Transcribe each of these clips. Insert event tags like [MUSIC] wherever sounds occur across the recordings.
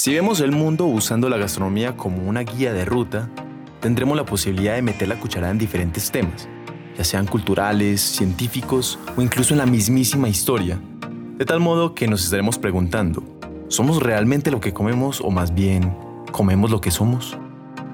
Si vemos el mundo usando la gastronomía como una guía de ruta, tendremos la posibilidad de meter la cucharada en diferentes temas, ya sean culturales, científicos o incluso en la mismísima historia, de tal modo que nos estaremos preguntando, ¿somos realmente lo que comemos o más bien comemos lo que somos?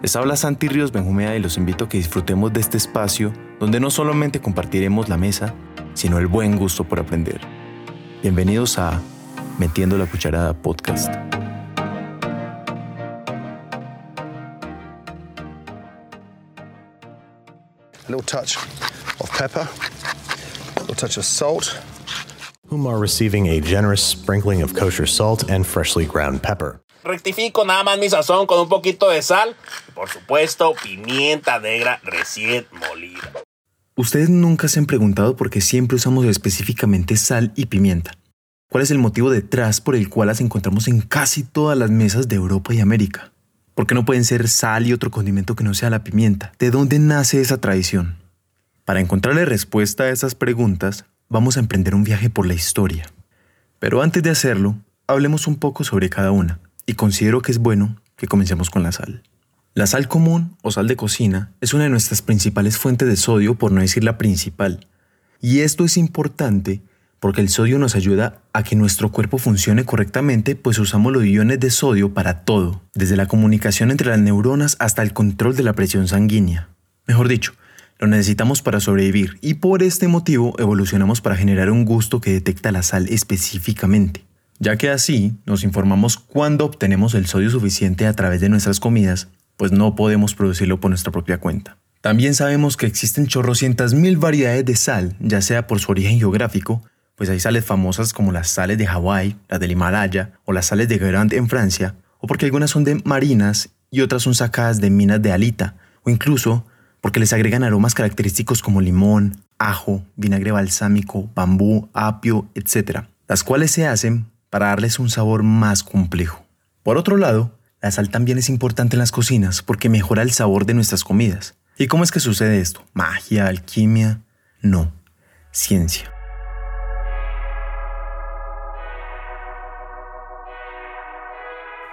Les habla Santi Ríos Benjumea y los invito a que disfrutemos de este espacio donde no solamente compartiremos la mesa, sino el buen gusto por aprender. Bienvenidos a Metiendo la Cucharada Podcast. Little touch of pepper, a little touch of salt. Umar receiving a generous sprinkling of kosher salt and freshly ground pepper. Rectifico nada más mi sazón con un poquito de sal y por supuesto pimienta negra recién molida. Ustedes nunca se han preguntado por qué siempre usamos específicamente sal y pimienta. ¿Cuál es el motivo detrás por el cual las encontramos en casi todas las mesas de Europa y América? ¿Por qué no pueden ser sal y otro condimento que no sea la pimienta? ¿De dónde nace esa tradición? Para encontrarle respuesta a estas preguntas, vamos a emprender un viaje por la historia. Pero antes de hacerlo, hablemos un poco sobre cada una, y considero que es bueno que comencemos con la sal. La sal común o sal de cocina es una de nuestras principales fuentes de sodio, por no decir la principal. Y esto es importante porque el sodio nos ayuda a que nuestro cuerpo funcione correctamente, pues usamos los iones de sodio para todo, desde la comunicación entre las neuronas hasta el control de la presión sanguínea. Mejor dicho, lo necesitamos para sobrevivir y por este motivo evolucionamos para generar un gusto que detecta la sal específicamente, ya que así nos informamos cuándo obtenemos el sodio suficiente a través de nuestras comidas, pues no podemos producirlo por nuestra propia cuenta. También sabemos que existen chorrocientas mil variedades de sal, ya sea por su origen geográfico, pues hay sales famosas como las sales de Hawái, las del Himalaya o las sales de Guerande en Francia, o porque algunas son de marinas y otras son sacadas de minas de alita, o incluso porque les agregan aromas característicos como limón, ajo, vinagre balsámico, bambú, apio, etc., las cuales se hacen para darles un sabor más complejo. Por otro lado, la sal también es importante en las cocinas porque mejora el sabor de nuestras comidas. ¿Y cómo es que sucede esto? ¿Magia? ¿Alquimia? No, ciencia.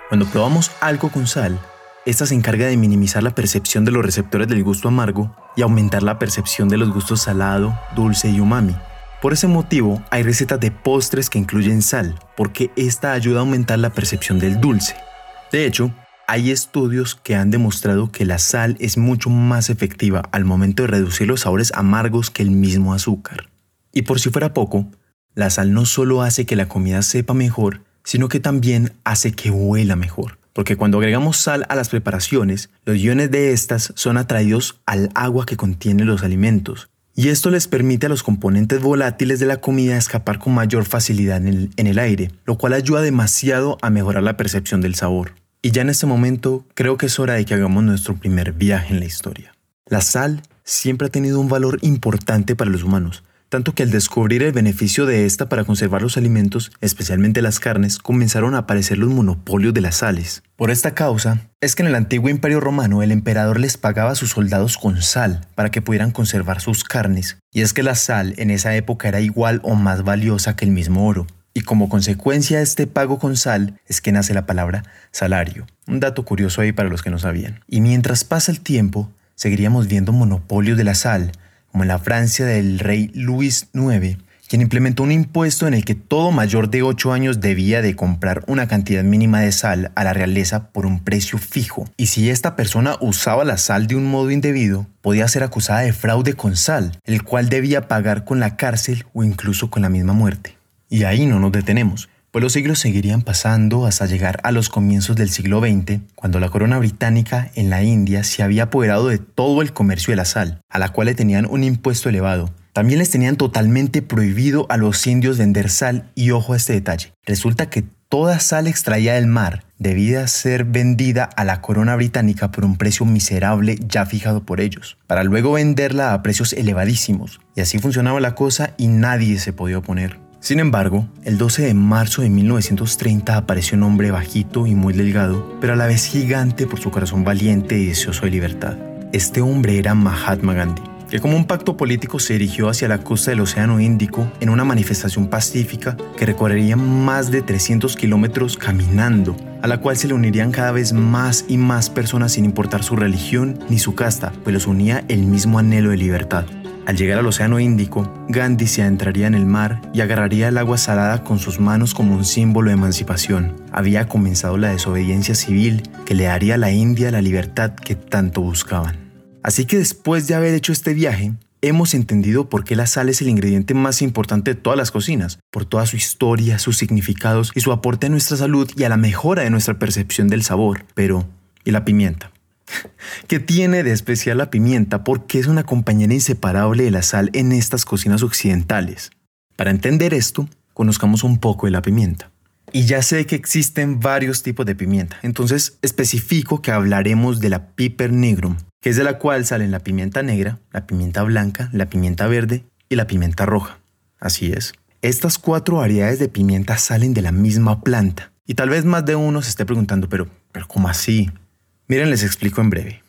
Cuando probamos algo con sal, esta se encarga de minimizar la percepción de los receptores del gusto amargo y aumentar la percepción de los gustos salado, dulce y umami. Por ese motivo, hay recetas de postres que incluyen sal, porque esta ayuda a aumentar la percepción del dulce. De hecho, hay estudios que han demostrado que la sal es mucho más efectiva al momento de reducir los sabores amargos que el mismo azúcar. Y por si fuera poco, la sal no solo hace que la comida sepa mejor, sino que también hace que huela mejor. Porque cuando agregamos sal a las preparaciones, los iones de estas son atraídos al agua que contiene los alimentos. Y esto les permite a los componentes volátiles de la comida escapar con mayor facilidad en el, en el aire, lo cual ayuda demasiado a mejorar la percepción del sabor. Y ya en este momento creo que es hora de que hagamos nuestro primer viaje en la historia. La sal siempre ha tenido un valor importante para los humanos, tanto que al descubrir el beneficio de esta para conservar los alimentos, especialmente las carnes, comenzaron a aparecer los monopolios de las sales. Por esta causa, es que en el antiguo imperio romano el emperador les pagaba a sus soldados con sal para que pudieran conservar sus carnes, y es que la sal en esa época era igual o más valiosa que el mismo oro. Y como consecuencia de este pago con sal es que nace la palabra salario. Un dato curioso ahí para los que no sabían. Y mientras pasa el tiempo, seguiríamos viendo monopolios de la sal, como en la Francia del rey Luis IX, quien implementó un impuesto en el que todo mayor de 8 años debía de comprar una cantidad mínima de sal a la realeza por un precio fijo. Y si esta persona usaba la sal de un modo indebido, podía ser acusada de fraude con sal, el cual debía pagar con la cárcel o incluso con la misma muerte. Y ahí no nos detenemos pues los siglos seguirían pasando hasta llegar a los comienzos del siglo XX, cuando la corona británica en la India se había apoderado de todo el comercio de la sal, a la cual le tenían un impuesto elevado. También les tenían totalmente prohibido a los indios vender sal y ojo a este detalle. Resulta que toda sal extraída del mar debía ser vendida a la corona británica por un precio miserable ya fijado por ellos, para luego venderla a precios elevadísimos. Y así funcionaba la cosa y nadie se podía oponer. Sin embargo, el 12 de marzo de 1930 apareció un hombre bajito y muy delgado, pero a la vez gigante por su corazón valiente y deseoso de libertad. Este hombre era Mahatma Gandhi, que como un pacto político se dirigió hacia la costa del Océano Índico en una manifestación pacífica que recorrería más de 300 kilómetros caminando, a la cual se le unirían cada vez más y más personas sin importar su religión ni su casta, pues los unía el mismo anhelo de libertad. Al llegar al Océano Índico, Gandhi se adentraría en el mar y agarraría el agua salada con sus manos como un símbolo de emancipación. Había comenzado la desobediencia civil que le daría a la India la libertad que tanto buscaban. Así que después de haber hecho este viaje, hemos entendido por qué la sal es el ingrediente más importante de todas las cocinas, por toda su historia, sus significados y su aporte a nuestra salud y a la mejora de nuestra percepción del sabor. Pero, ¿y la pimienta? [LAUGHS] ¿Qué tiene de especial la pimienta? Porque es una compañera inseparable de la sal en estas cocinas occidentales. Para entender esto, conozcamos un poco de la pimienta. Y ya sé que existen varios tipos de pimienta, entonces especifico que hablaremos de la piper nigrum, que es de la cual salen la pimienta negra, la pimienta blanca, la pimienta verde y la pimienta roja. Así es. Estas cuatro variedades de pimienta salen de la misma planta. Y tal vez más de uno se esté preguntando, pero, pero ¿cómo así? Miren, les explico en breve.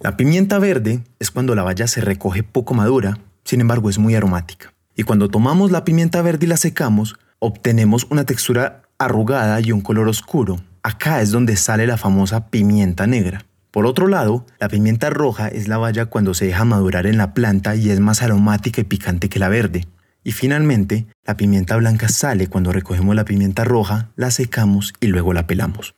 La pimienta verde es cuando la valla se recoge poco madura, sin embargo es muy aromática. Y cuando tomamos la pimienta verde y la secamos, obtenemos una textura arrugada y un color oscuro. Acá es donde sale la famosa pimienta negra. Por otro lado, la pimienta roja es la valla cuando se deja madurar en la planta y es más aromática y picante que la verde. Y finalmente, la pimienta blanca sale cuando recogemos la pimienta roja, la secamos y luego la pelamos.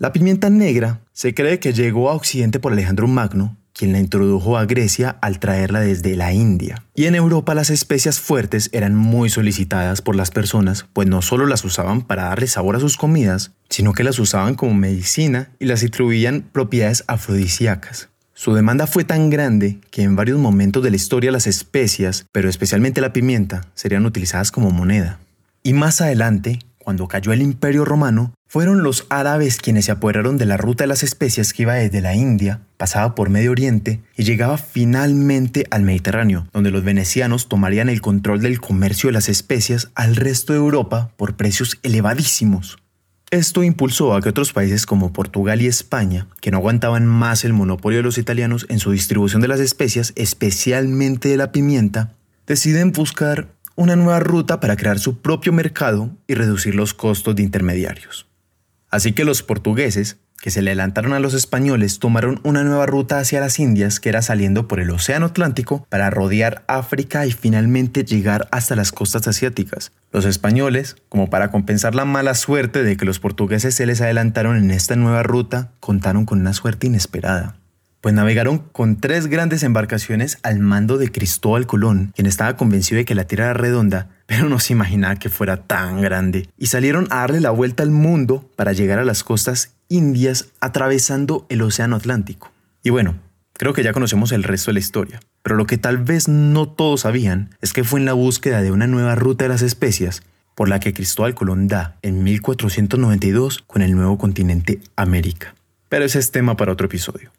La pimienta negra se cree que llegó a Occidente por Alejandro Magno, quien la introdujo a Grecia al traerla desde la India. Y en Europa las especias fuertes eran muy solicitadas por las personas, pues no solo las usaban para darle sabor a sus comidas, sino que las usaban como medicina y las atribuían propiedades afrodisíacas. Su demanda fue tan grande que en varios momentos de la historia las especias, pero especialmente la pimienta, serían utilizadas como moneda. Y más adelante, cuando cayó el Imperio Romano, fueron los árabes quienes se apoderaron de la ruta de las especias que iba desde la India, pasaba por Medio Oriente y llegaba finalmente al Mediterráneo, donde los venecianos tomarían el control del comercio de las especias al resto de Europa por precios elevadísimos. Esto impulsó a que otros países como Portugal y España, que no aguantaban más el monopolio de los italianos en su distribución de las especias, especialmente de la pimienta, deciden buscar una nueva ruta para crear su propio mercado y reducir los costos de intermediarios. Así que los portugueses, que se le adelantaron a los españoles, tomaron una nueva ruta hacia las Indias que era saliendo por el Océano Atlántico para rodear África y finalmente llegar hasta las costas asiáticas. Los españoles, como para compensar la mala suerte de que los portugueses se les adelantaron en esta nueva ruta, contaron con una suerte inesperada pues navegaron con tres grandes embarcaciones al mando de Cristóbal Colón, quien estaba convencido de que la Tierra era redonda, pero no se imaginaba que fuera tan grande, y salieron a darle la vuelta al mundo para llegar a las costas indias atravesando el Océano Atlántico. Y bueno, creo que ya conocemos el resto de la historia, pero lo que tal vez no todos sabían es que fue en la búsqueda de una nueva ruta de las especias por la que Cristóbal Colón da en 1492 con el nuevo continente América. Pero ese es tema para otro episodio.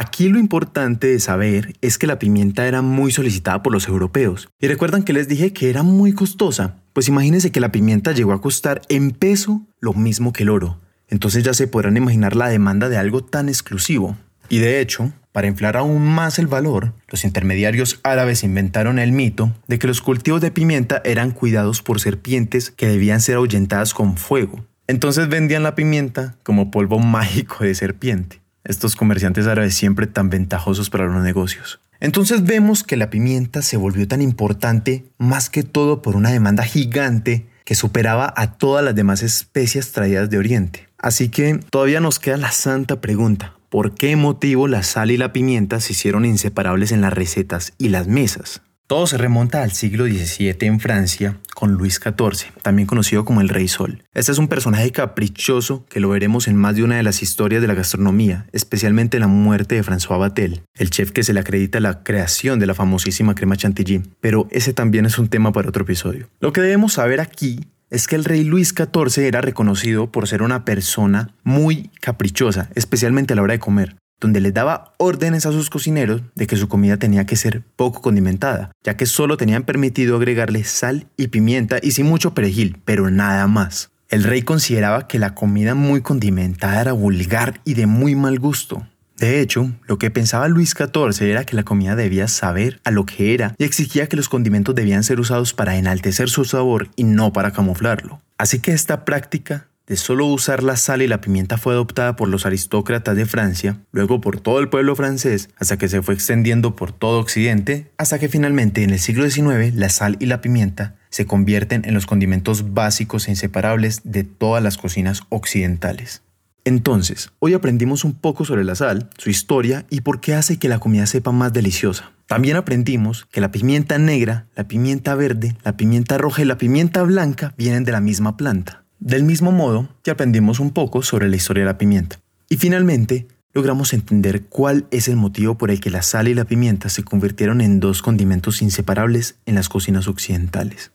Aquí lo importante de saber es que la pimienta era muy solicitada por los europeos. Y recuerdan que les dije que era muy costosa. Pues imagínense que la pimienta llegó a costar en peso lo mismo que el oro. Entonces ya se podrán imaginar la demanda de algo tan exclusivo. Y de hecho, para inflar aún más el valor, los intermediarios árabes inventaron el mito de que los cultivos de pimienta eran cuidados por serpientes que debían ser ahuyentadas con fuego. Entonces vendían la pimienta como polvo [LAUGHS] mágico de serpiente estos comerciantes árabes siempre tan ventajosos para los negocios. Entonces vemos que la pimienta se volvió tan importante más que todo por una demanda gigante que superaba a todas las demás especies traídas de Oriente. Así que todavía nos queda la santa pregunta, ¿por qué motivo la sal y la pimienta se hicieron inseparables en las recetas y las mesas? Todo se remonta al siglo XVII en Francia con Luis XIV, también conocido como el Rey Sol. Este es un personaje caprichoso que lo veremos en más de una de las historias de la gastronomía, especialmente la muerte de François Batel, el chef que se le acredita la creación de la famosísima crema chantilly, pero ese también es un tema para otro episodio. Lo que debemos saber aquí es que el rey Luis XIV era reconocido por ser una persona muy caprichosa, especialmente a la hora de comer donde les daba órdenes a sus cocineros de que su comida tenía que ser poco condimentada, ya que solo tenían permitido agregarle sal y pimienta y sin mucho perejil, pero nada más. El rey consideraba que la comida muy condimentada era vulgar y de muy mal gusto. De hecho, lo que pensaba Luis XIV era que la comida debía saber a lo que era y exigía que los condimentos debían ser usados para enaltecer su sabor y no para camuflarlo. Así que esta práctica de solo usar la sal y la pimienta fue adoptada por los aristócratas de Francia, luego por todo el pueblo francés, hasta que se fue extendiendo por todo Occidente, hasta que finalmente en el siglo XIX la sal y la pimienta se convierten en los condimentos básicos e inseparables de todas las cocinas occidentales. Entonces, hoy aprendimos un poco sobre la sal, su historia y por qué hace que la comida sepa más deliciosa. También aprendimos que la pimienta negra, la pimienta verde, la pimienta roja y la pimienta blanca vienen de la misma planta. Del mismo modo que aprendimos un poco sobre la historia de la pimienta. Y finalmente, logramos entender cuál es el motivo por el que la sal y la pimienta se convirtieron en dos condimentos inseparables en las cocinas occidentales.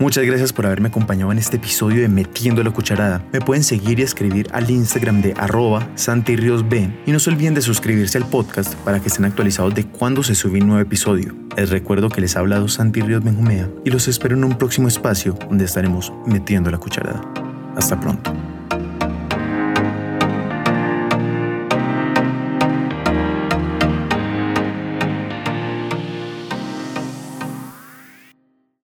Muchas gracias por haberme acompañado en este episodio de Metiendo la Cucharada. Me pueden seguir y escribir al Instagram de arroba B y no se olviden de suscribirse al podcast para que estén actualizados de cuando se sube un nuevo episodio. Les recuerdo que les ha hablado Santi Ríos Benjumea y los espero en un próximo espacio donde estaremos metiendo la cucharada. Hasta pronto.